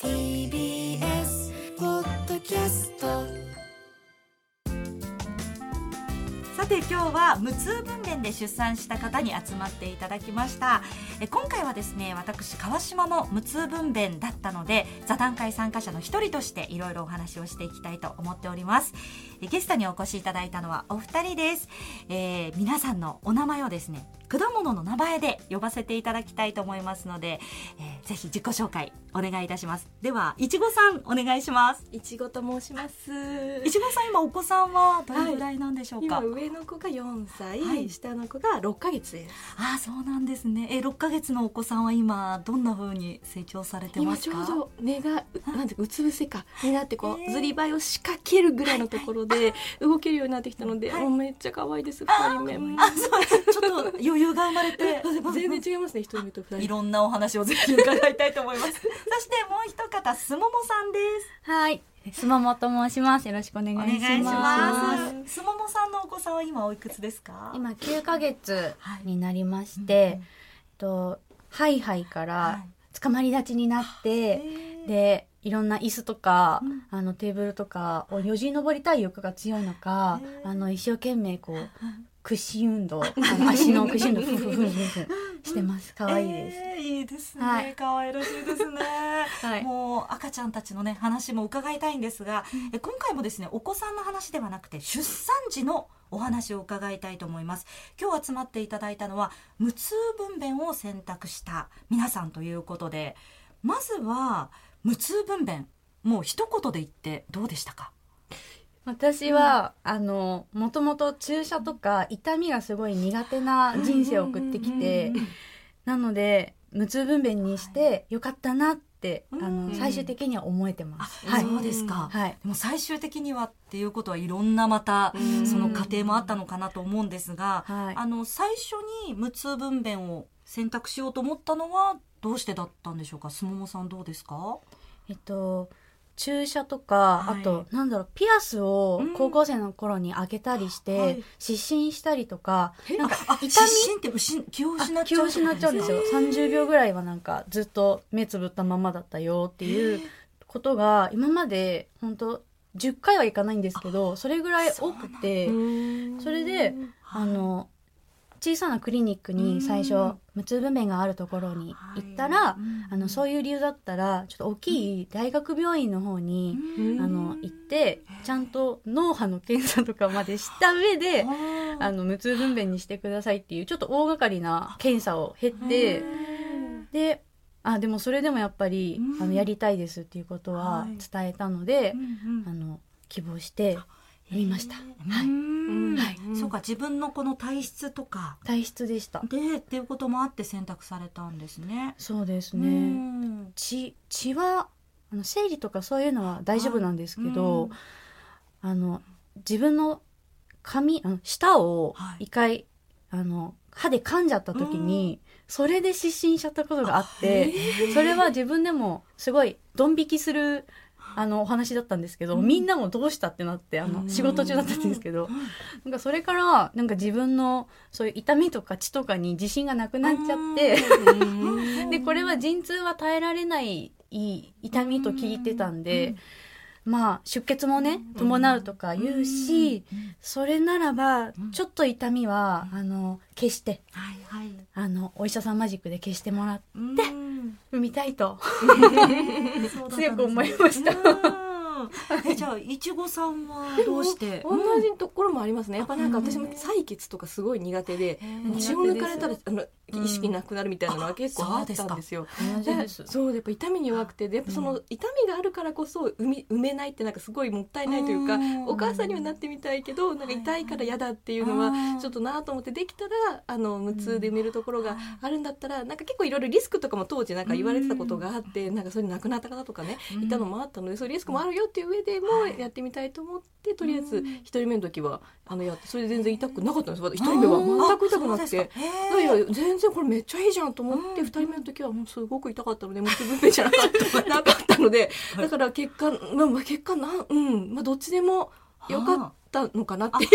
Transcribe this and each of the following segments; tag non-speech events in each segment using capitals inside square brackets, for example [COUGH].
TBS ポッドキャストさて今日は無痛分娩で出産した方に集まっていただきました。え今回はですね私川島も無痛分娩だったので座談会参加者の一人としていろいろお話をしていきたいと思っております。えゲストにお越しいただいたのはお二人です、えー、皆さんのお名前をですね果物の名前で呼ばせていただきたいと思いますので、えー、ぜひ自己紹介お願いいたします。ではいちごさんお願いします。いちごと申します。いちごさん今お子さんはどれぐらいなんでしょうか、はい、上の子が4歳、はい、下の子が6ヶ月です。あそうなんですね。え6ヶ月のお子さんは今どんな風に成長されてますか？今ちょうど目がなんてうつ伏せかになってこう、ずりばいを仕掛けるぐらいのところで動けるようになってきたので、はい、もうめっちゃ可愛いです。2人目。あそうちょっと余裕が生まれて。全然違いますね1人目と2人。いろんなお話をぜひ伺いたいと思います。[LAUGHS] そしてもう一方すももさんです。はい。すももと申します。よろしくお願いします。す。ももさんのお子さんは今おいくつですか？今9ヶ月になりまして、はい、とハイハイから捕まり立ちになって、はい、でいろんな椅子とか、うん、あのテーブルとかをよじ登りたい欲が強いのか、あの一生懸命こう屈伸運動、[LAUGHS] 足の屈伸運動、ふふふふふしてます。可愛いです。えー、いいですね。はい、可愛らしいですね。[LAUGHS] はい、もう赤ちゃんたちのね話も伺いたいんですが、え今回もですねお子さんの話ではなくて出産時のお話を伺いたいと思います今日集まっていただいたのは無痛分娩を選択した皆さんということでまずは無痛分娩もう一言で言ってどうでしたか？私は、うん、あのもともと注射とか痛みがすごい苦手な人生を送ってきて、なので無痛分娩にしてよかったなって、はい、あの最終的には思えてます。はい、そうですか。はい。でも最終的にはっていうことはいろんなまたその過程もあったのかなと思うんですが、はい、あの最初に無痛分娩を選択しようと思ったのはどうしてだったんでしょうか？すももさんどうですか？えっと。注射とか、はい、あとなんだろうピアスを高校生の頃に開けたりして、うんはい、失神したりとかなんか痛み？って気を失っちゃう気を失っちゃうんですよ。30秒ぐらいはなんかずっと目つぶったままだったよっていうことが今まで本当10回はいかないんですけどそれぐらい多くてそれであの小さなクリニックに最初無痛分娩があるところに行ったら、あのそういう理由だったらちょっと大きい大学病院の方に、あの行ってちゃんと脳波の検査とかまでした上であの無痛分娩にしてくださいっていうちょっと大掛かりな検査を経てであでもそれでもやっぱり、あのやりたいですっていうことは伝えたので、あの希望して。見ました。はい。はい。そうか、自分のこの体質とか。体質でした。で、っていうこともあって選択されたんですね。そうですね。血、血は、あの生理とかそういうのは大丈夫なんですけど、あの、自分の髪、あの舌を一回、はい、あの、歯で噛んじゃった時に、それで失神しちゃったことがあって、それは自分でもすごいドン引きするあのお話だったんですけど、うん、みんなもどうしたってなってあの仕事中だったんですけど、なんかそれからなんか自分のそういう痛みとか血とかに自信がなくなっちゃって [LAUGHS] でこれは陣痛は耐えられない痛みと聞いてたんで。まあ出血もね伴うとか言うし、それならばちょっと痛みはあの消して、あのお医者さんマジックで消してもらって産みたいと強く思いました。えじゃあいちごさんはどうして？同じところもありますね。やっぱなんか私も採血とかすごい苦手で血を抜かれたらあの意識なくなるみたいなのは結構あったんですよ。そうやっぱ痛みに弱くてやっぱその痛みがあるからこそ産み産めないってなんかすごいもったいないというかお母さんにはなってみたいけどなんか痛いから嫌だっていうのはちょっとなと思ってできたらあの無痛で産めるところがあるんだったらなんか結構いろいろリスクとかも当時なんか言われてたことがあってなんかそれ亡くなった方とかねいたのもあったのでそういうリスクもあるよっていう上でもやってみたいと思ってとりあえず一人目の時はあのやってそれで全然痛くなかったんです。一人目は全く痛くなくて。いや全然これめっちゃいいじゃんと思って二人目の時はもうすごく痛かったのでもう分娩じゃなかったなかったのでだから結果まあ結果なうん。まあどっちでもよかっったのかなっていう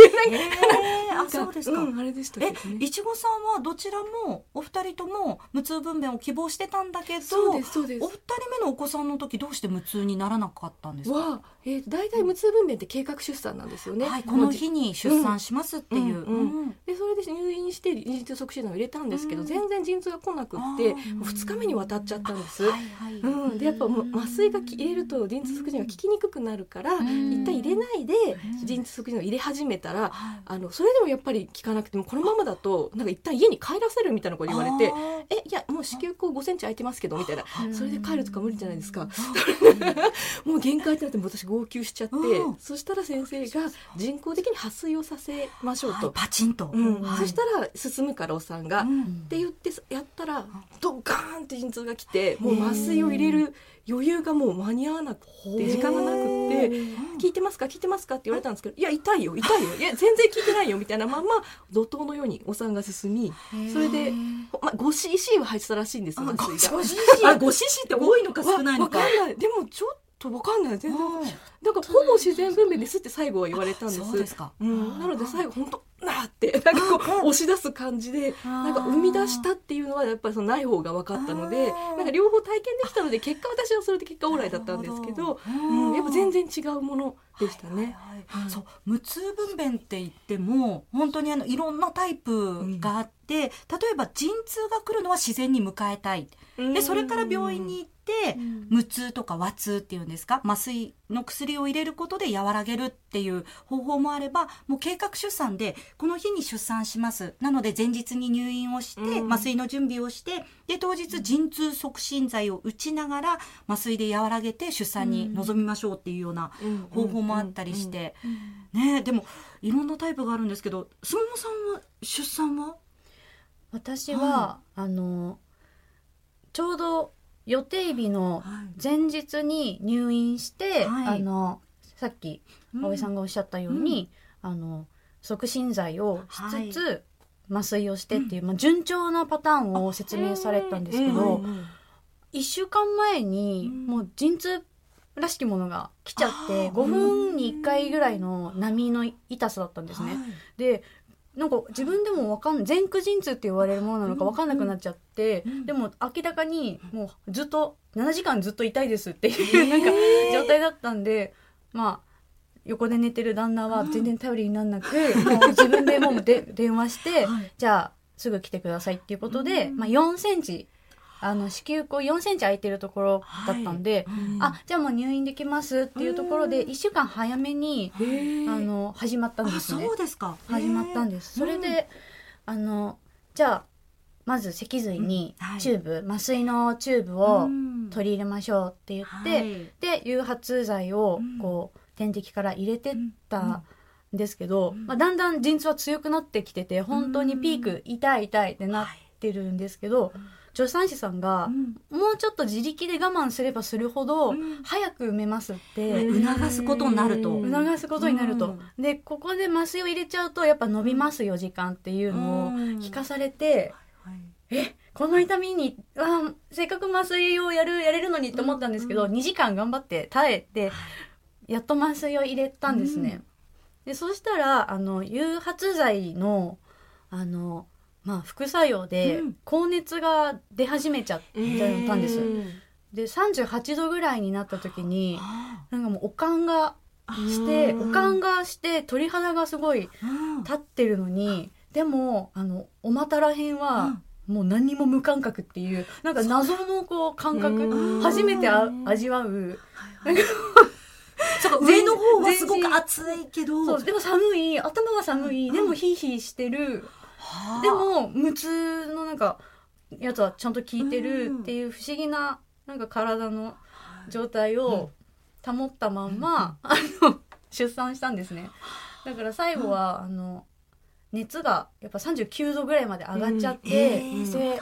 あそうですか、うん、あれでしたね、えいちごさんはどちらもお二人とも無痛分娩を希望してたんだけどそうですそうです。お二人目のお子さんの時どうして無痛にならなかったんですか？は、えー、大体無痛分娩って計画出産なんですよね、はい、この日に出産しますっていう、うんうん。うん、でそれで入院して陣痛促進剤を入れたんですけど、全然陣痛が来なくって2日目に渡っちゃったんです、はいはい、うん、でやっぱ麻酔が入れると陣痛促進が効きにくくなるから、一旦入れないで陣痛促進剤を入れ始めたら、あのそれでもやっぱり効かなくてもこのままだとなんか一旦家に帰らせるみたいなこと言われて「えいやもう子宮口5センチ空いてますけど」みたいな。それで帰るとか無理じゃないですか。[LAUGHS] もう限界ってなって私号泣しちゃってそしたら先生が人工的に破水をさせましょうと、パチンと、そしたら進むからお産が、って言ってやったらドカーンって陣痛が来てもう麻酔を入れる余裕がもう間に合わなくて時間がなくて「聞いてますか？聞いてますか?」って言われたんですけど「いや痛いよ痛いよいや全然聞いてないよ」みたいなまま怒涛のようにお産が進みそれで、まあ、5cc は入ってたらしいんですよ。あ 5cc って多いのか少ないのか。でもちょっとわかんない。全然だからほぼ自然分娩ですって最後は言われたんです。そうですか、うん、なので最後本当なって [LAUGHS] なんかこう押し出す感じでなんか生み出したっていうのはやっぱりそのない方が分かったのでなんか両方体験できたので結果私はそれで結果オーライだったんですけど、うん、やっぱ全然違うものでしたね。はいはい、そう無痛分娩って言っても本当にあのいろんなタイプがあって、うん、例えば陣痛が来るのは自然に迎えたい、でそれから病院に行無痛とか和痛っていうんですか？麻酔の薬を入れることで和らげるっていう方法もあればもう計画出産でこの日に出産します。なので前日に入院をして、麻酔の準備をしてで当日陣痛促進剤を打ちながら麻酔で和らげて出産に臨みましょうっていうような方法もあったりして、ねでもいろんなタイプがあるんですけどすももさんは出産は？私は、はい、あのちょうど予定日の前日に入院して、はい、あのさっき葵さんがおっしゃったように、うん、あの促進剤をしつつ、はい、麻酔をしてっていう、まあ、順調なパターンを説明されたんですけど、1週間前にもう陣痛らしきものが来ちゃって5分に1回ぐらいの波の痛さだったんですね。でなんか自分でもわかん前駆陣痛って言われるものなのか分かんなくなっちゃって、うん、でも明らかにもうずっと7時間ずっと痛いですっていうなんか状態だったんでまあ横で寝てる旦那は全然頼りにならなく、もう自分でもうで [LAUGHS] 電話して、はい、じゃあすぐ来てくださいっていうことで、まあ、4センチあの子宮口4センチ空いてるところだったんで、はい。うん、あじゃあもう入院できますっていうところで1週間早めにあの始まったんですね。そうですか。始まったんです。それで、あのじゃあまず脊髄にチューブ、うんはい、麻酔のチューブを取り入れましょうって言って、うん、で誘発剤をこう、点滴から入れてったんですけど、まあ、だんだん陣痛は強くなってきてて本当にピーク痛い痛いってなってるんですけど。助産師さんが、うん、もうちょっと自力で我慢すればするほど、早く産めますって、促すことになると。促すことになると、でここで麻酔を入れちゃうとやっぱ伸びますよ時間っていうのを聞かされて、えこの痛みにあせっかく麻酔をやるやれるのにと思ったんですけど、うん、2時間頑張って耐えてやっと麻酔を入れたんですね。でそしたらあの誘発剤のあのまあ、副作用で高熱が出始めちゃったんです。で38度ぐらいになった時になんかもうおかんがしておかんがして鳥肌がすごい立ってるのにでもあのお股らへん。はもう何にも無感覚っていうなんか謎のこう感覚初めてあ味わう。[LAUGHS] 上の方はすごく暑いけどでも寒い。頭は寒い、でもヒーヒーしてるでも無痛のなんかやつはちゃんと効いてるっていう不思議ななんか体の状態を保ったまんま、あの [LAUGHS] 出産したんですね。だから最後は、あの熱がやっぱ39度ぐらいまで上がっちゃって、うん。えー、で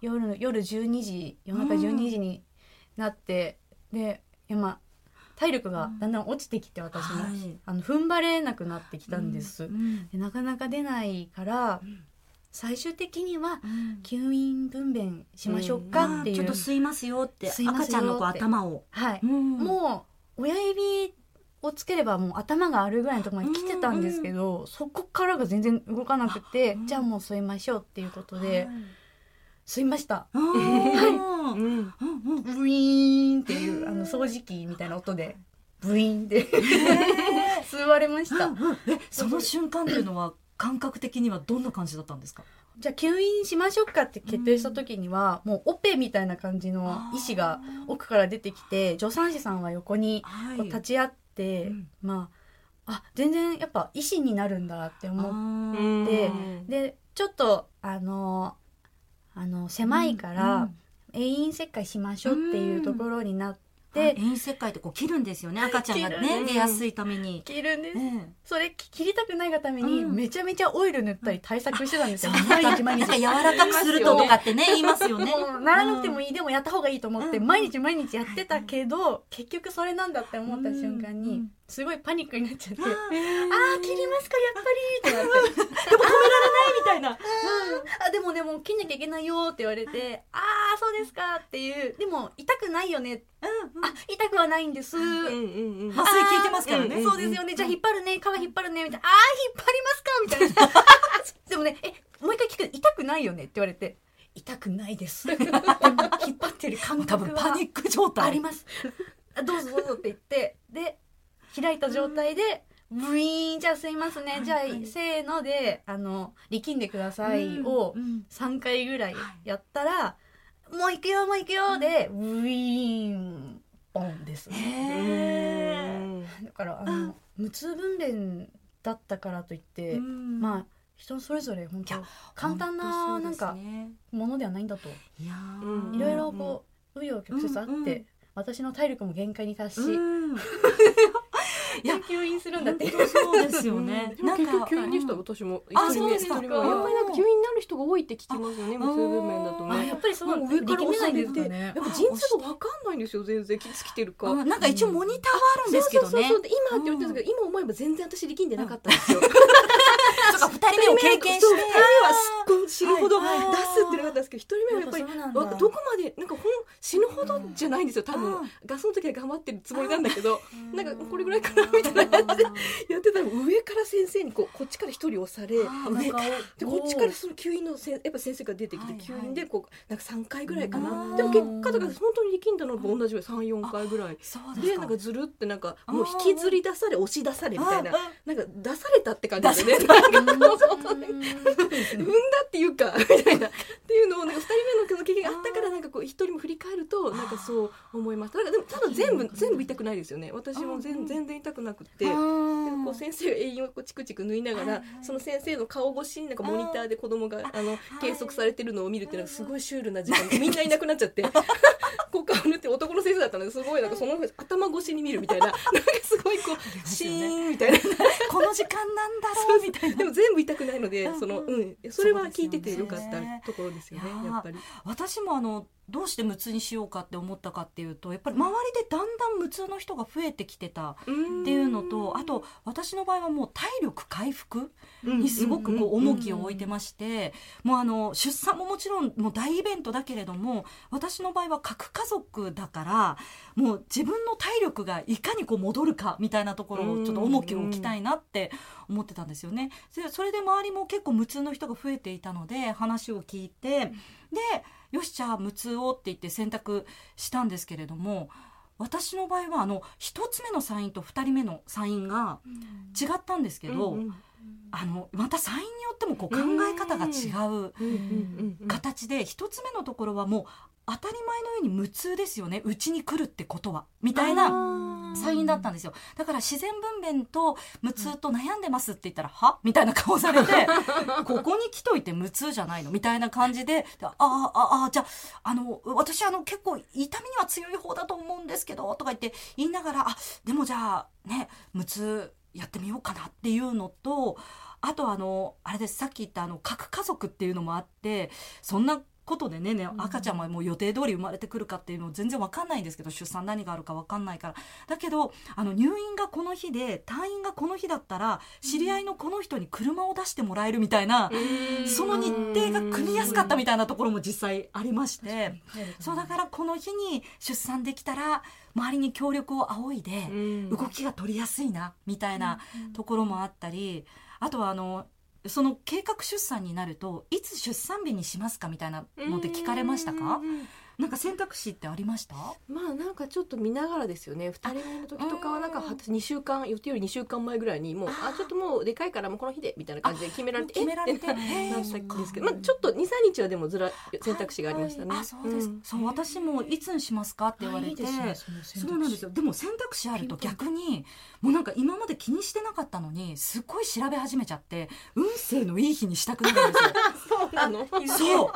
夜の夜12時夜中12時になって、で今体力がだんだん落ちてきて私も、はい、あの踏ん張れなくなってきたんです、うん。でなかなか出ないから、最終的には吸引分娩しましょうかっていう、ちょっと吸いますよって。赤ちゃんの頭を。はい、もう親指をつければもう頭があるぐらいのところまで来てたんですけど、そこからが全然動かなくて、じゃあもう吸いましょうっていうことで、吸いました。はい。ブイーンっていうあの掃除機みたいな音でブイーンって [LAUGHS] 吸われました。えその瞬間っていうのは感覚的にはどんな感じだったんですか？じゃあ吸引しましょうかって決定した時には、もうオペみたいな感じの医師が奥から出てきて助産師さんは横に立ち会って、はい、まああ全然やっぱ医師になるんだって思ってでちょっとあのあの狭いから、永遠切開しましょうっていうところになって。で遠切開ってこう切るんですよね赤ちゃんがね。出やすいために。切るんです、それ切りたくないがためにめちゃめちゃオイル塗ったり対策してたんですよ、毎日毎日。柔らかくするととかってね言いますよね。ならなくてもいい、でもやった方がいいと思って毎日毎日やってたけど結局それなんだって思った瞬間にすごいパニックになっちゃって、ああ切りますかやっぱりって。なってでも止められないみたいな、あでもでも切んなきゃいけないよって言われてああそうですかっていう。でも痛くないよねうん、あ痛くはないんです。うんうんうん。麻酔効いてますからね。そうですよね。じゃあ引っ張るね、皮引っ張るねみたいな。ああ引っ張りますか？みたいな。[LAUGHS] でもね、えもう一回聞く痛くないよね？って言われて。痛くないです。引っ張ってる感覚はパニック状態あります。どうぞどうぞって言ってで開いた状態で。ブイーンじゃあすいますね、はい、じゃあ、せーのであの力んでくださいを3回ぐらいやったら、もう行くよもう行くよで、ウィーンボンですね。だからあの無痛分娩だったからといって、まあ人それぞれ本当簡単ななんかものではないんだと。いやいろいろこう紆余曲折あって、私の体力も限界に達し、い [LAUGHS] [LAUGHS] や吸引するんだってそうですよね。でも結局吸引でした私も一人目一人目はやっぱりなんか吸引になる人が多いって聞きますよね無痛分娩だとね。やっぱりそう上から押さえてて、やっぱ陣痛がわかんないんですよ全然きつきてるか。なんか一応モニターはあるんですけどね。そうそう今って言ってたけど今思えば全然私力んでなかったんですよ。[LAUGHS] そうか二人目を経験して。二人目はすっごい死ぬほど出すってなかったんですけど一人目はやっぱりどこまでなんかほん死ぬほどじゃないんですよ多分。ガスの時は頑張ってるつもりなんだけどなんかこれぐらいかなみたいな感じでやってたら上から先生にこうこっちから一人押され上でこっちからその吸引のせやっぱ先生が出てきて吸引でこうなんか3回ぐらいかな。でも結果だから本当に力んだのと同じぐらい34回ぐらい。でなんかずるってなんかもう引きずり出され押し出されみたいな。なんか出されたって感じでね [LAUGHS] 産んだっていうかみたいな。っていうのをなんか2人目の経験があったからなんかこう一人も振り返るとなんかそう思いましたでもただ全部全部痛くないですよね。私も全全然痛くなくて。でこう先生が栄養をチクチク縫いながらその先生の顔越しになんかモニターで子供があの計測されてるのを見るっていうのがすごいシュールな時間。でみんないなくなっちゃって。[LAUGHS] こう顔縫って男の先生だったのですごいなんかその頭越しに見るみたいな。なんかすごいこうシーンみたいな。この時間なんだろうみたいなでも全部痛くないのでそのうん。それは聞いててよかったところですよねやっぱり。私もあのどうして無痛にしようかって思ったかっていうとやっぱり周りでだんだん無痛の人が増えてきてたっていうのとあと私の場合はもう体力回復にすごくこう重きを置いてましてもうあの出産ももちろんもう大イベントだけれども私の場合は核家族だからもう自分の体力がいかにこう戻るかみたいなところをちょっと重きを置きたいなって思ってたんですよね。それで周りも結構無痛の人が増えていたので話を聞いてでよしじゃあ無痛をって言って選択したんですけれども私の場合はあの1つ目のサインと2人目のサインが違ったんですけど、うんうん、あのまたサインによってもこう考え方が違う形で1つ目のところはもう当たり前のように無痛ですよね。うちに来るってことは。みたいなサインだったんですよ。だから自然分娩と無痛と悩んでますって言ったら、は？みたいな顔されて [LAUGHS] ここに来といて無痛じゃないの？みたいな感じであああじゃああの私あの結構痛みには強い方だと思うんですけどとか言って言いながらあでもじゃあね無痛やってみようかなっていうのとあとあのあれです。さっき言ったあの核家族っていうのもあってそんなことでねね赤ちゃんはもう予定通り生まれてくるかっていうの全然わかんないんですけど出産何があるかわかんないから。だけどあの入院がこの日で退院がこの日だったら知り合いのこの人に車を出してもらえるみたいな、その日程が組みやすかったみたいなところも実際ありまして、そうだからこの日に出産できたら周りに協力を仰いで動きが取りやすいなみたいなところもあったりあとはあのその計画出産になるといつ出産日にしますかみたいなのって聞かれましたか？なんか選択肢ってありました？まあなんかちょっと見ながらですよね。2人目の時とかはなんか2週間予定より2週間前ぐらいにもうあ。ちょっともうでかいからもうこの日でみたいな感じで決められて決められて？なったんですけど、まあ、ちょっと23日はでもずら選択肢がありましたね。あそうです、うん、そう私もいつにしますかって言われて、ね、そうなんですよ。でも選択肢あると逆にもうなんか今まで気にしてなかったのにすっごい調べ始めちゃって運勢のいい日にしたくなるんですよ。[LAUGHS] そうなの？そう。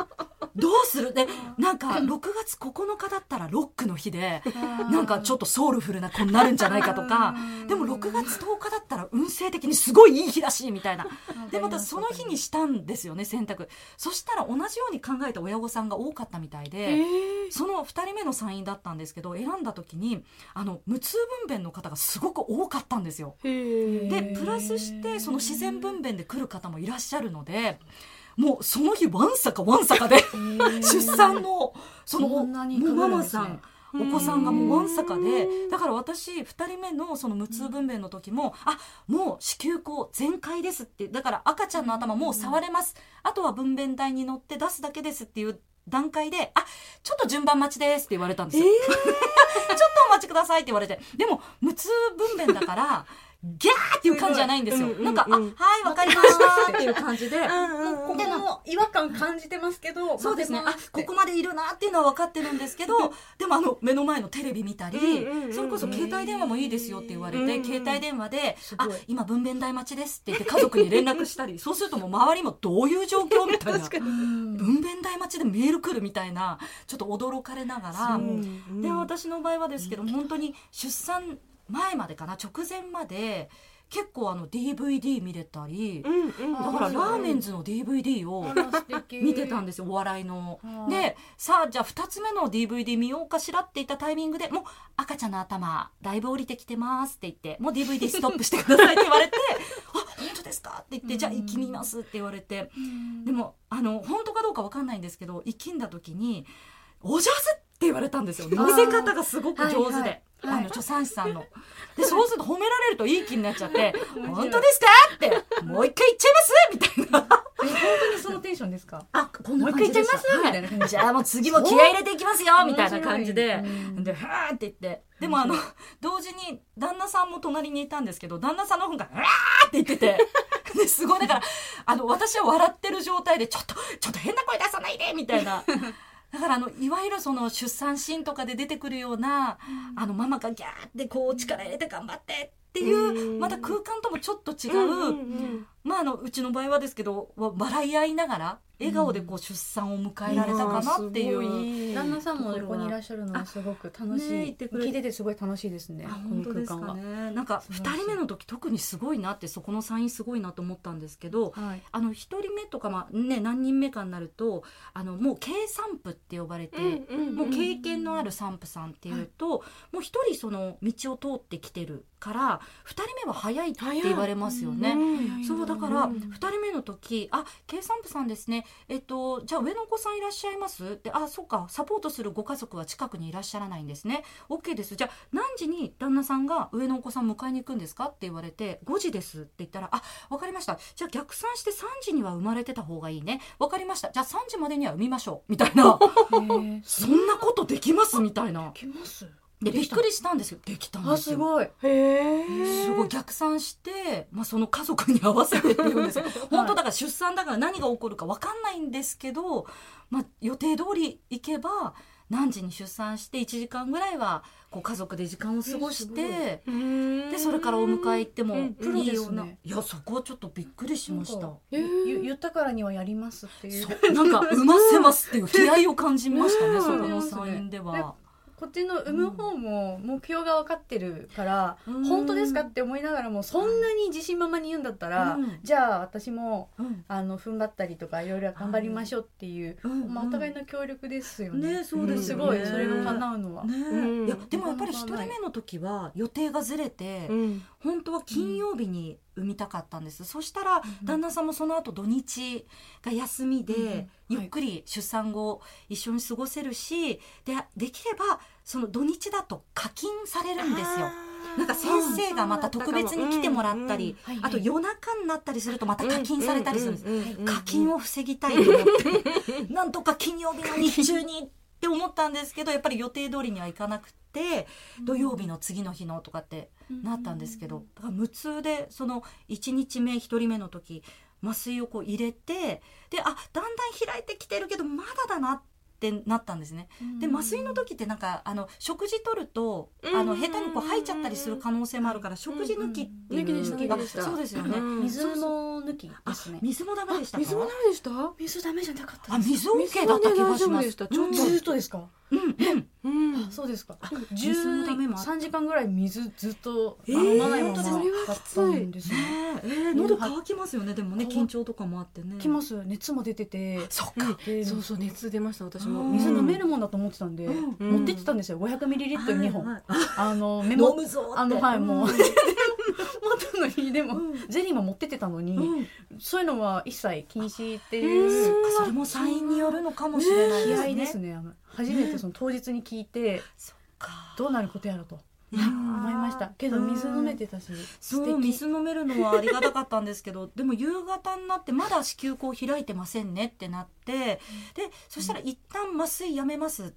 どうする？でなんか6月9日だったらロックの日でなんかちょっとソウルフルな子になるんじゃないかとかでも6月10日だったら運勢的にすごいいい日だしみたいな。でまたその日にしたんですよね選択そしたら同じように考えた親御さんが多かったみたいでその2人目の産院だったんですけど選んだ時にあの無痛分娩の方がすごく多かったんですよ。でプラスしてその自然分娩で来る方もいらっしゃるので。もうその日わんさかわんさかで出産のそのママさんお子さんがもうわんさかでだから私2人目のその無痛分娩の時もあもう子宮口全開ですってだから赤ちゃんの頭もう触れます。あとは分娩台に乗って出すだけですっていう段階で、あ、ちょっと順番待ちですって言われたんですよ。えー、[LAUGHS] ちょっとお待ちくださいって言われて。でも、無痛分娩だから、ギャーっていう感じじゃないんですよ。なんか、あ、はい、わかりましたっていう感じで、もうここの違和感感じてますけど、そうですね。あ、ここまでいるなっていうのは分かってるんですけど、でもあの、目の前のテレビ見たり、それこそ携帯電話もいいですよって言われて、携帯電話で、あ、今分娩台待ちですって言って家族に連絡したり、そうするともう周りもどういう状況みたいな、[LAUGHS] 分娩台待ちでメール来るみたいな、ちょっと驚かれながら、で、私の場合はですけど、本当に出産前までかな？直前まで結構あの DVD 見れたり、うんうん、だからラーメンズの DVD を見てたんですよお笑いの。でさあじゃあ2つ目の DVD 見ようかしらって言ったタイミングでもう赤ちゃんの頭だいぶ降りてきてますって言ってもう DVD ストップしてくださいって言われて [LAUGHS] あ本当ですかって言ってじゃあ生きみますって言われて。でもあの本当かどうか分かんないんですけど生きんだ時に「お上手!」って言われたんですよ。乗せ方がすごく上手で。あの助産師さんの。でそうすると褒められるといい気になっちゃって「本当ですか?」って「もう一回言っちゃいます?」みたいな。本当にそのテンションですか？あこんな感じでもう一回言っちゃいます、みたいな感じじゃあもう次も気合い入れていきますよみたいな感じでではーって言ってでもあの同時に旦那さんも隣にいたんですけど旦那さんの方が「うわー!」って言っててですごいだからあの私は笑ってる状態で「ちょっとちょっと変な声出さないで!」みたいなだからあのいわゆるその出産シーンとかで出てくるような、うん、あのママがギャーってこう力入れて頑張ってっていうまた空間ともちょっと違う、まああのうちの場合はですけど笑い合いながら笑顔でこう出産を迎えられたかなっていう、うん、旦那さんも横にいらっしゃるのはすごく楽しい、ね、聞いててすごい楽しいですねこの空間は。ね。なんか2人目の時特にすごいなってそこのサインすごいなと思ったんですけど、はい、あの1人目とか、まあね、何人目かになるとあのもう経産婦って呼ばれて、もう経験のある産婦さんっていうと、はい、もう1人その道を通ってきてるから2人目は早いって言われますよね。そうだから2人目の時「あ計算部さんですね。えっとじゃあ上のお子さんいらっしゃいます?」って「あそうか。サポートするご家族は近くにいらっしゃらないんですね。OK です。じゃあ何時に旦那さんが上のお子さん迎えに行くんですか?」って言われて「5時です」って言ったら「あ分かりました。じゃあ逆算して3時には生まれてた方がいいね。分かりました。じゃあ3時までには産みましょう」みたいな。そんなことできます？みたいな。できます？でびっくりしたんですよ。できたんですよ。すごい。へえすごい。逆算して、まあ、その家族に合わせてっていうんですよ。[LAUGHS] 本当だから出産だから何が起こるか分かんないんですけど、まあ、予定通り行けば何時に出産して1時間ぐらいはこう家族で時間を過ごしてでそれからお迎え行ってもいいような、ね、いやそこはちょっとびっくりしました。言ったからにはやりますっていう。なんか産ませますっていう気合を感じましたね [LAUGHS] そこのサインでは。こっちの産む方も目標が分かってるから、本当ですかって思いながらもそんなに自信満々に言うんだったら、うん。じゃあ私もうん。あの踏ん張ったりとかいろいろ頑張りましょうっていう、うん。まあ、お互いの協力ですよね。ねそうですよね。すごいそれが叶うのは。ね。うん。いやでもやっぱり一人目の時は予定がずれて、うん。本当は金曜日に産みたかったんです、そしたら旦那さんもその後土日が休みで、ゆっくり出産後一緒に過ごせるしでできればその土日だと課金されるんですよ。なんか先生がまた特別に来てもらったり、あと夜中になったりするとまた課金されたりするんです。うん課金を防ぎたいと思って、[LAUGHS] なんとか金曜日の日中にって思ったんですけどやっぱり予定通りにはいかなくて土曜日の次の日のとかってなったんですけどだから無痛でその1日目1人目の時麻酔をこう入れてであだんだん開いてきてるけどまだだなってなったんですね。で麻酔の時ってなんかあの食事取るとあの下手にこう吐いちゃったりする可能性もあるから食事抜きっていう抜きでした抜きあでした。そうですよね。うん。水も抜きですね。水もダメでしたか？水もダメでした？水ダメじゃなかったあ水 OK だった気がします。ずっと。ですか。うんうん。そうですか。水のダメもあ13時間ぐらい水ずっとえー飲まないままだったんですよ。ね。えー喉乾きますよねでもね緊張とかもあってね。きます熱も出てて。そっか。でそうそう熱出ました私も。うん。水飲めるもんだと思ってたんで、うん。持ってってたんですよ。500ml2 本、はいはい。あのメモ飲むぞって。あのはいもう、ん。[LAUGHS] 持ったのにでも、うん。ゼリーも持ってってたのに、うん。そういうのは一切禁止ってう。いうそっかそれもサインによるのかもしれないですね。気合ですねあの初めてその当日に聞いてどうなることやろと思いました。けど水飲めてたし素そう敵。水飲めるのはありがたかったんですけど [LAUGHS] でも夕方になってまだ子宮口開いてませんねってなってでそしたら一旦麻酔やめますあー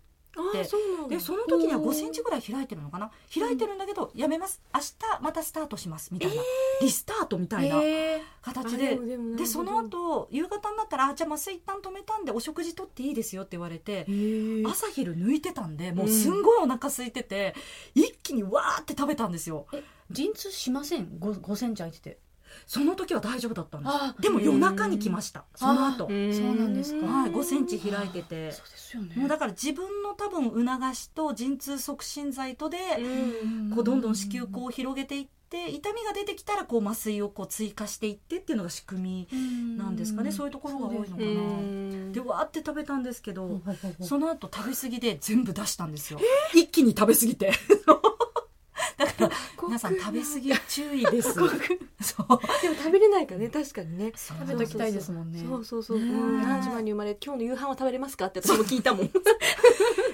そうなんだ。でその時にはおー。5センチぐらい開いてるのかな？開いてるんだけどやめます。明日またスタートします。みたいな、リスタートみたいなえ形で、でその後夕方になったらあ「じゃあ麻酔一旦止めたんでお食事とっていいですよ」って言われてー、朝昼抜いてたんでもうすんごいお腹空いてて、一気にわーって食べたんですよ。陣痛しません？5, 5センチ空いててその時は大丈夫だったんです。あでも夜中に来ました。その後。んそうなんですか。はい5センチ開いてて。そうですよね。もうだから自分の多分促しと陣痛促進剤とで、うん。こうどんどん子宮口を広げていって痛みが出てきたらこう麻酔をこう追加していってっていうのが仕組みなんですかね。そういうところが多いのかな。うんでわーって食べたんですけど、その後食べ過ぎで全部出したんですよ。一気に食べ過ぎて。だから皆さん食べ過ぎ注意です。[LAUGHS] そう。でも食べれないからね確かにね。食べときたいですもんね。そうそうそう、何時前に生まれ今日の夕飯は食べれますか？って私も聞いたもん。[LAUGHS]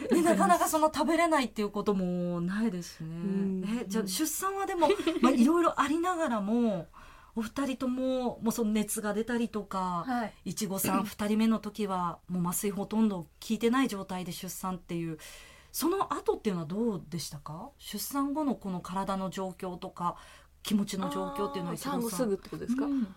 [LAUGHS] ね、なかなかその食べれないっていうこともないですしね。ん。えじゃあ出産はでもまあいろいろありながらもお二人とももうその熱が出たりとか。はい。いちごさん2人目の時はもう麻酔ほとんど効いてない状態で出産っていうその後っていうのはどうでしたか？出産後のこの体の状況とか気持ちの状況っていうのは産後すぐってことですか、うん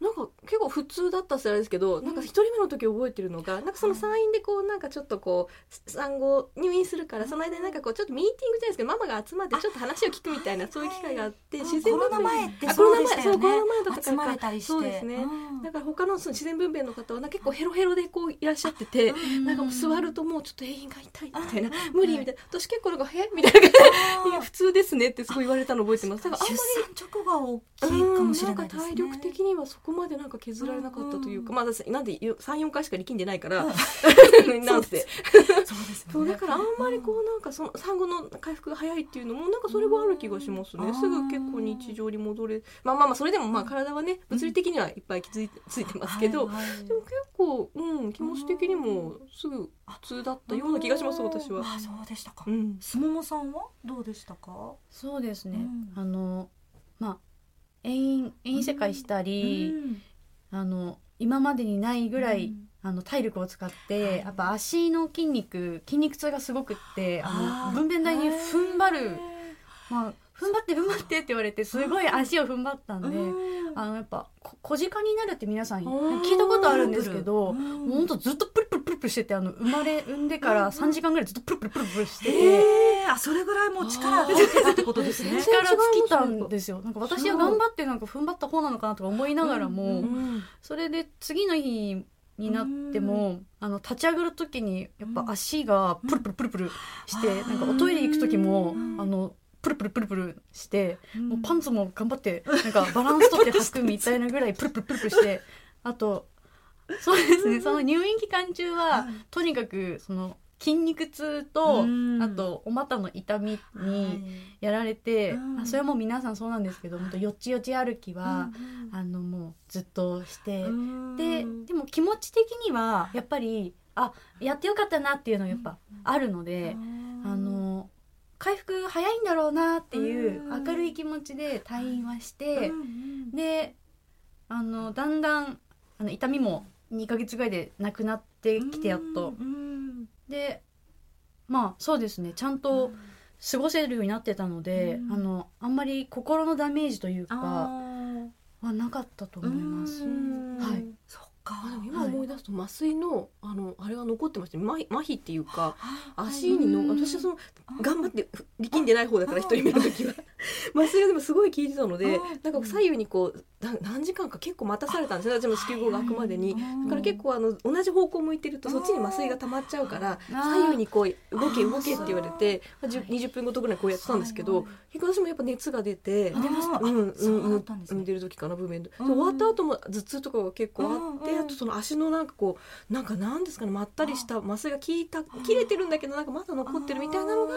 なんか結構普通だったっすあれですけど、なんか一人目の時覚えてるのがなんかその産院でこうなんかちょっとこう産後入院するからその間になんかこうちょっとミーティングじゃないですけどママが集まってちょっと話を聞くみたいなそういう機会があって自然分娩。前ってあそうでしたよコロナ前そうコロナ前だったか。らまれたりして。そうですね。うん。だから他のその自然分娩の方はなんか結構ヘロヘロでこういらっしゃってて、なんかもう座るともうちょっと永遠が痛いみたいな。うん。無理みたいな私結構なんか「へみたいな。感じ普通ですねってすごい言われたの覚えてます。だからあんま出産直後は大きいりかもしれないですね。体力的にはそこまでなんか削られなかったというか、まあ私なんで34回しか力んでないから、[LAUGHS] なんせそうです。よね。そうだからあんまりこうなんかその産後の回復が早いっていうのもなんかそれはある気がしますうん。ねすぐ結構日常に戻れまあまあまあそれでもまあ体はね物理的にはいっぱい傷ついてますけど、はいはいでも結構、うん、気持ち的にもすぐ普通だったような気がします私は。あそうでしたか。うん、すももさんはどうでしたか？そうですね、うん。あのまあ遠因遠因世界したり、あの今までにないぐらい、あの体力を使って、はい。やっぱ足の筋肉筋肉痛がすごくってあの分娩台に踏ん張る、まあ、踏ん張って踏ん張ってって言われてすごい足を踏ん張ったんで、あのやっぱこ小鹿になるって皆さんうん聞いたことあるんですけど、うん。もうほんとずっとプルプルプルプルしててあの生まれ産んでから3時間ぐらいずっとプルプルプルプルしてて。えー、あそれぐらいもう力入ってたってことですね。力尽きたんですよ。なんか私は頑張ってなんか踏ん張った方なのかなとか思いながらも、うんそれで次の日になってもあの立ち上がる時にやっぱ足がプルプルプルプルして、なんかおトイレ行く時も、あのプルプルプルプルして、もうパンツも頑張ってなんかバランス取って履くみたいなぐらいプルプルプルプルしてあと [LAUGHS] そうですね。その入院期間中は、とにかくその筋肉痛と、うん。あとお股の痛みにやられて、うん。あそれはもう皆さんそうなんですけど本当よちよち歩きは、あのもうずっとして、ででも気持ち的にはやっぱりあやってよかったなっていうのがやっぱあるので、あの回復早いんだろうなっていううん。明るい気持ちで退院はして、であのだんだんあの痛みも2ヶ月ぐらいでなくなってきてやっと。でまあそうですね。ちゃんと過ごせるようになってたので、うん。あのあんまり心のダメージというかあはなかったと思います。うん。はい。そっか。あでも今思い出すと麻酔のあのあれは残ってましたね麻痺っていうか足にの私はその頑張って力んでない方だから一人目の時は。麻酔がでもすごい効いてたのでうんなんか左右にこうな何時間か結構待たされたんですよ私も子宮口が開くまでに。だから結構あの同じ方向向いてるとそっちに麻酔が溜まっちゃうから左右にこう動け動けって言われてまあ10 20分ごとぐらいこうやってたんですけど結構私もやっぱ熱が出てあ出ましたうんそうんんですね。産んでる時かな部面で、うん。終わった後も頭痛とかが結構あって、あとその足のなんかこうなんかなんですかねまったりした麻酔が効いた切れてるんだけどなんかまだ残ってるみたいなのが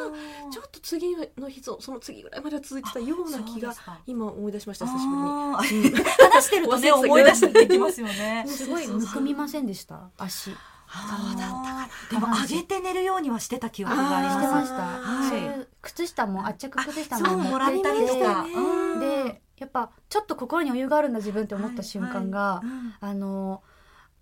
ちょっと次の日そその次ぐらいまでは続いてたような気が今思い出しました久しぶりに。[LAUGHS] 話してるとね思い出してきますよね。すごいむくみませんでした？足。そうだったかな。でも上げて寝るようにはしてた記憶がありしてました。はい。靴下も圧着靴下も持もらってたりとかでやっぱちょっと心に余裕があるんだ自分って思った瞬間が、うん。あの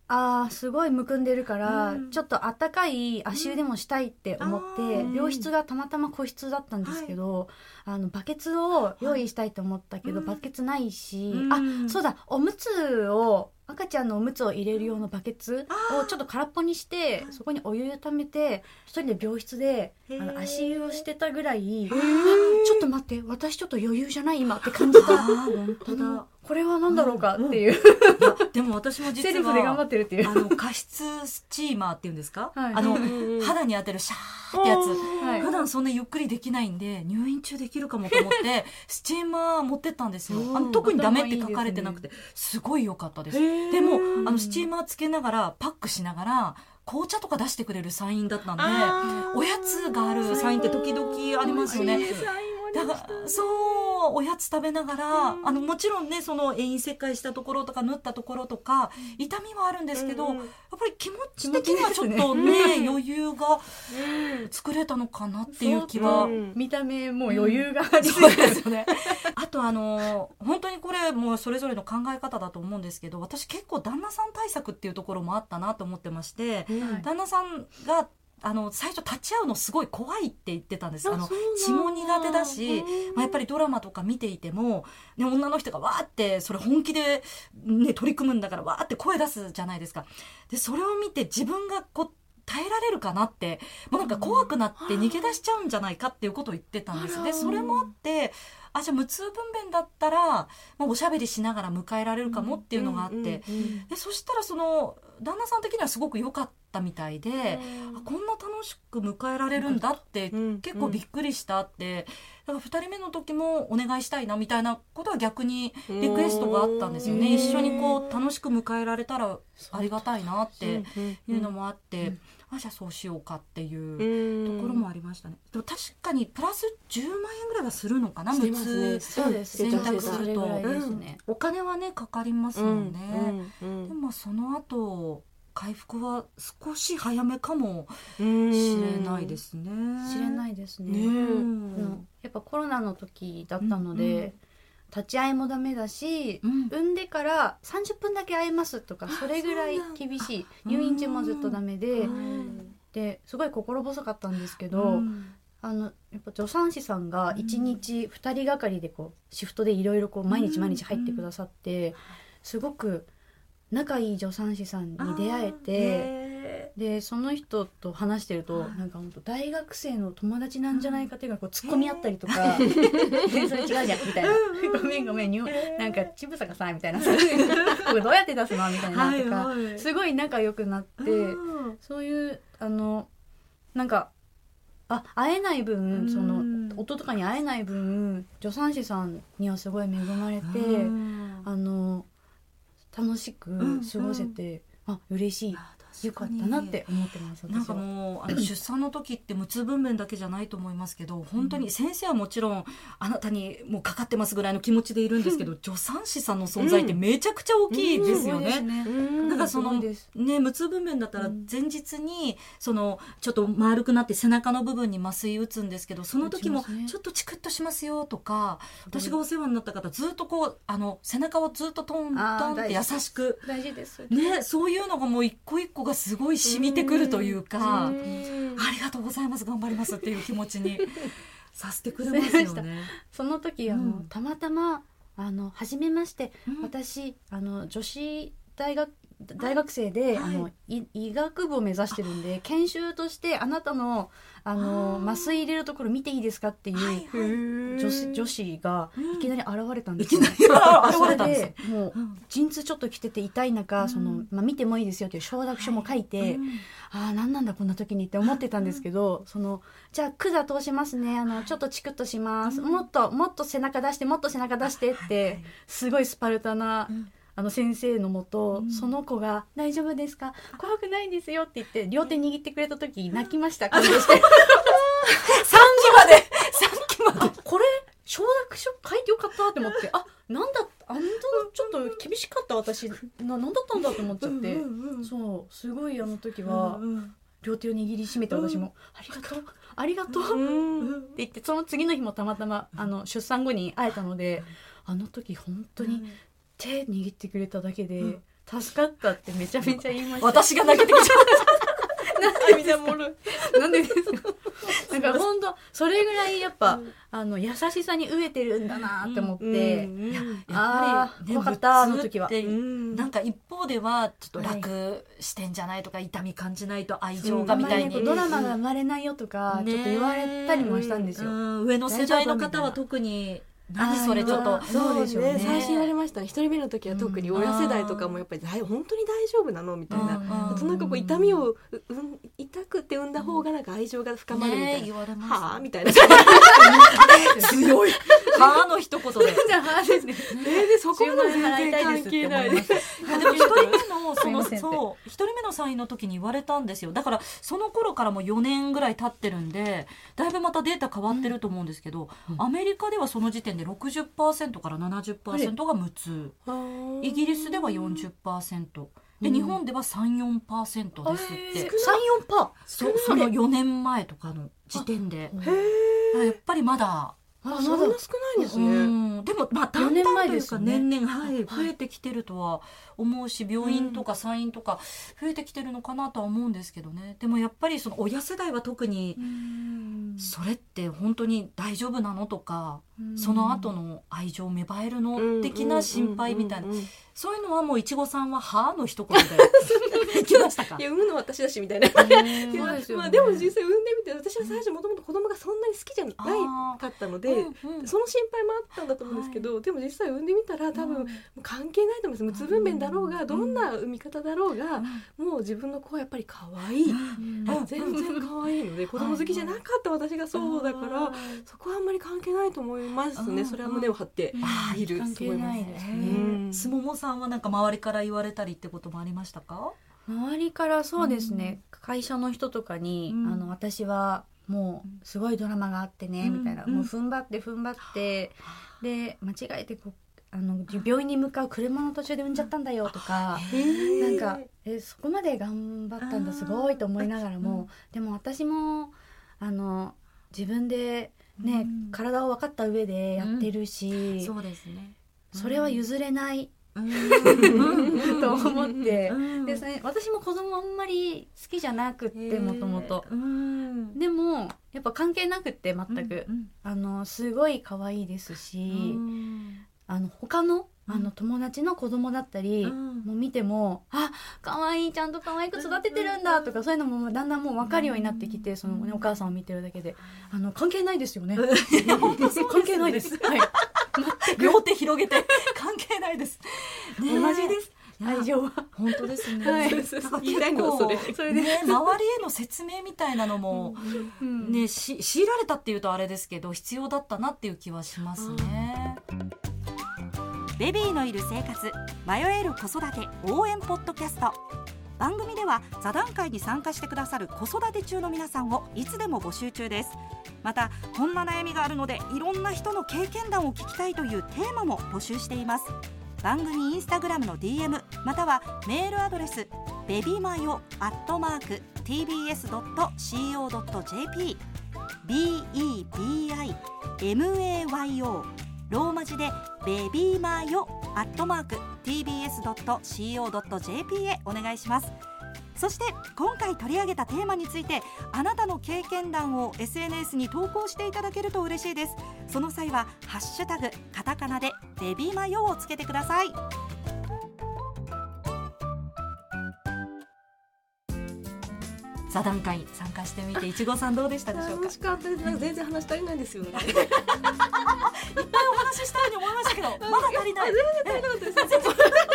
あーすごいむくんでるから、うん。ちょっとあったかい足湯でもしたいって思って、うん。病室がたまたま個室だったんですけど、あのバケツを用意したいと思ったけど、うん。バケツないし、うん。あそうだおむつを赤ちゃんのおむつを入れる用のバケツをちょっと空っぽにしてそこにお湯をためて一人で病室であへー。の足湯をしてたぐらいー。あちょっと待って私ちょっと余裕じゃない？今って感じた。あー本当だこれは何だろうかっていう、いやでも私も実セルフで頑張はってるっていう。あの加湿スチーマーっていうんですか、はい。あのうんうんうん。肌に当てるシャーってやつ。はい。普段そんなゆっくりできないんで入院中できるかもと思って [LAUGHS] スチーマー持ってったんですよ。うんあの特にダメって書かれてなくてすごい良かったです。でもあのスチーマーつけながらパックしながら紅茶とか出してくれる産院だったんでおやつがある産院って時々ありますよね。だからそうおやつ食べながら、あのもちろんねその遠因切開したところとか縫ったところとか痛みはあるんですけど、うんやっぱり気持ち的にはちょっとね余裕が作れたのかなっていう気は。うん。見た目もう余裕がありそうですよね。あとあの本当にこれもうそれぞれの考え方だと思うんですけど私結構旦那さん対策っていうところもあったなと思ってまして、はい旦那さんがあの最初立ち会うのすごい怖いって言ってたんです。あの血も苦手だし、うんまあ、やっぱりドラマとか見ていても、ね、女の人がわーってそれ本気で、ね、取り組むんだからわーって声出すじゃないですか。でそれを見て自分がこう耐えられるかなってもうなんか怖くなって逃げ出しちゃうんじゃないかっていうことを言ってたんです。でそれもあってあじゃあ無痛分娩だったら、まあ、おしゃべりしながら迎えられるかもっていうのがあって、うんうんうんでそしたらその旦那さん的にはすごく良かったみたいで、あこんな楽しく迎えられるんだってうん。結構びっくりしたって。だから2人目の時もお願いしたいなみたいなことは逆にリクエストがあったんですよね。うん。一緒にこう楽しく迎えられたらありがたいなっていうのもあって、あじゃあそうしようかっていうところもありましたね、でも確かにプラス10万円ぐらいはするのかな無してますね。痛そうです。選択す。ると。それぐらいですね、お金はねかかりますもんね、うんでもその後回復は少し早めかもうん。しれないですね。知れないいですね。ねやっぱコロナの時だったので、立ち会いもダメだし、うん。産んでから30分だけ会えますとかそれぐらい厳しい。入院中もずっとダメで、うん。ですごい心細かったんですけど、うん。あのやっぱ助産師さんが1日2人がかりでこうシフトでいろいろこう毎日毎日入ってくださって、すごく仲いい助産師さんに出会えて、てでその人と話してると、はい。なんか本当大学生の友達なんじゃないかっていうかこう突っ込み合ったりとか「えそれ違うじゃん」みたいな「ごめんごめんにょなんかちぶさがさ」みたいな「これどうやって出すの?」みたいな。とか、はいすごい仲良くなって、うん。そういうあのなんかあ会えない分そのうん夫とかに会えない分助産師さんにはすごい恵まれて、うん。あの楽しく過ごせて、あ嬉しいよかったなって思ってますなんか。もうあの出産の時って無痛分娩だけじゃないと思いますけど本当に先生はもちろんあなたにもうかかってますぐらいの気持ちでいるんですけど [LAUGHS] 助産師さんの存在ってめちゃくちゃ大きいですよね。うんなんかそのね、無痛分娩だったら前日にそのちょっと丸くなって背中の部分に麻酔打つんですけどその時も打ちょっとチクッとしますよとか私がお世話になった方ずっとこうあの背中をずっとトントンって優しく大事です。ねそういうのがもう一個一個がすごい染みてくるというかうん。ありがとうございます頑張りますっていう気持ちに。[LAUGHS] させてくれますよね。その時あの、うん。たまたまあの初めまして、うん。私あの女子大学大学生で、はい。あのい医学部を目指してるんで研修としてあなたのあの麻酔入れるところ見ていいですかっていう、はい女子女子がうん。いきなり現れたんですいきなり。[LAUGHS] 現れですそれでもううん。陣痛ちょっと来てて痛い中、うん。そのまあ、見てもいいですよという承諾書も書いて、うん。ああ何なんだこんな時にって思ってたんですけど、そのじゃあ管通しますね。あのちょっとチクッとします、うん。もっともっと背中出してもっと背中出してって、すごいスパルタな、うんあの先生のもと、うん。その子が「大丈夫ですか？怖くないですよ」って言って両手握ってくれた時泣きました感動して。[LAUGHS] 三期まで。[LAUGHS] 三期まで。あこれ承諾書書いてよかったって思って。あなんだあんたちょっと厳しかった私。な何だったんだと思っちゃって、そう。すごいあの時は、両手を握りしめて私も「ありがとう。ありがとう」って言ってその次の日もたまたまあの出産後に会えたのであの時本当に手握ってくれただけで助かったってめちゃめちゃ言いました。私が泣けてきちゃ涙もろい。なんで。なんか本当それぐらいやっぱ、あの優しさに飢えてるんだなって思って、うんうやっぱりね怖かったあの時は。なんか一方ではちょっと楽してんじゃないとか痛み感じないと愛情がみたいに。ドラマが生まれないよとか、ちょっと言われたりもしたんですよ。うん。上の世代の方は特に何それちょっとそうでしょうね。最初言われました。ね一人目の時は特に親世代とかもやっぱり大本当に大丈夫なの？みたいな、うとなんかこう痛みをううん痛くて産んだ方がなんか愛情が深まるみたいな、ね言われます。はあ？みたいな。[LAUGHS] 強い。歯の一言で。[LAUGHS] じゃあですね。えーでそこまで10万円払い全然関係ないでも一人目のその [LAUGHS] そう一人目のサインの時に言われたんですよ。だからその頃からも4年ぐらい経ってるんでだいぶまたデータ変わってると思うんですけど、アメリカではその時点で60%から70%が無痛。イギリスでは40%で、日本では34%ですって、三四パそその4年前とかの時点で。やっぱりまだ。ー。あそんな少ないんですね、うん。でもまあだんだん四年前というか年々、はい、増えてきてるとは思うし病院とか産院とか増えてきてるのかなとは思うんですけどね。でもやっぱりその親世代は特にそれって本当に大丈夫なのとかその後の愛情芽生えるの的な心配みたいな。うんうんうんうん。そういうのはもういちごさんは「はあ」の一言でい [LAUGHS] きましたか？いや産むの私だしみたいな。でまあでも実際産んでみて私は最初もともと子供がそんなに好きじゃないあかったのーで、うんうん。その心配もあったんだと思うんですけど、でも実際産んでみたら多分、関係ないと思います。無痛分娩だろうが、うん。どんな産み方だろうが、もう自分の子はやっぱり可愛い、うん。全然可愛いので子供好きじゃなかった私がそうだから、そこはあんまり関係ないと思いますね、うんそれは胸を張っている関係ないですす。ももさんはなんか周りから言われたりってこともありましたか？周りからそうですね、会社の人とかに、うん。あの私はもうすごいドラマがあってね、うん。みたいな、うん。もう踏ん張って踏ん張ってで間違えてこうあの病院に向かう車の途中で産んじゃったんだよとか、なんかえそこまで頑張ったんだすごいと思いながらも、うん。でも私もあの自分でね、うん。体を分かった上でやってるし、そうですね。それは譲れないうん。[LAUGHS] と思って。うん。でそれ私も子供あんまり好きじゃなくってもともと。うん。でもやっぱ関係なくって全く、うん。あのすごい可愛いですし、うん。あの他のあの友達の子供だったり、もう見てもあ可愛いちゃんと可愛く育ててるんだとか、そういうのもだんだんもう分かるようになってきて、その、ね、お母さんを見てるだけで。あの関係ないですよね。[LAUGHS] 関係ないです。[LAUGHS] はい。[LAUGHS] 両手広げて関係ないです、ね、同じです。愛情は。本当ですね。はい、言いたいのはそれ。それで、ね、周りへの説明みたいなのも、ねし強いられたっていうとあれですけど必要だったなっていう気はしますね。ベビーのいる生活迷える子育て応援ポッドキャスト。番組では座談会に参加してくださる子育て中の皆さんをいつでも募集中です。またこんな悩みがあるのでいろんな人の経験談を聞きたいというテーマも募集しています。番組インスタグラムの DM またはメールアドレスベビマヨアットマーク tbs.co.jp bebimayo ローマ字でベビーマヨアットマーク tbs.co.jp へお願いします。そして今回取り上げたテーマについてあなたの経験談を SNS に投稿していただけると嬉しいです。その際はハッシュタグカタカナでベビーマヨをつけてください。座談会参加してみていちごさんどうでしたでしょうか？楽しかったです。全然話足りないんですよね。いっぱいお話ししたように思いましたけどまだ足りない。[LAUGHS] 全然足りなかったです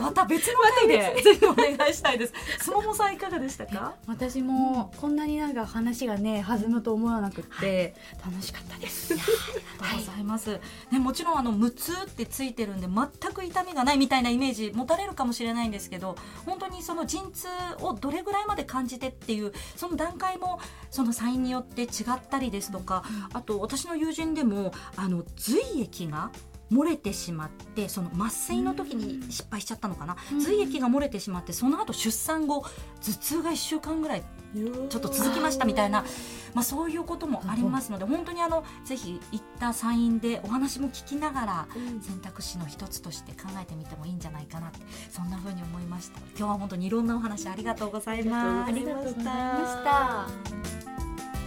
また別の回でぜひお願いしたいです。すももさんいかがでしたか？私もこんなになんか話がね弾むと思わなくて、楽しかったです。[LAUGHS] ありがとうございます。ねもちろんあの無痛ってついてるんで全く痛みがないみたいなイメージ持たれるかもしれないんですけど、本当にその陣痛をどれぐらいまで感じてっていうその段階もそのサインによって違ったりですとか、あと私の友人でもあの髄液が漏れてしまってその麻酔の時に失敗しちゃったのかな、うん、髄液が漏れてしまってその後出産後頭痛が1週間ぐらいちょっと続きましたみたいな、まあ、そういうこともありますので本当にあのぜひ行った産院でお話も聞きながら選択肢の一つとして考えてみてもいいんじゃないかなってそんなふうに思いました。今日は本当にいろんなお話ありがとうございます。ありがとうございました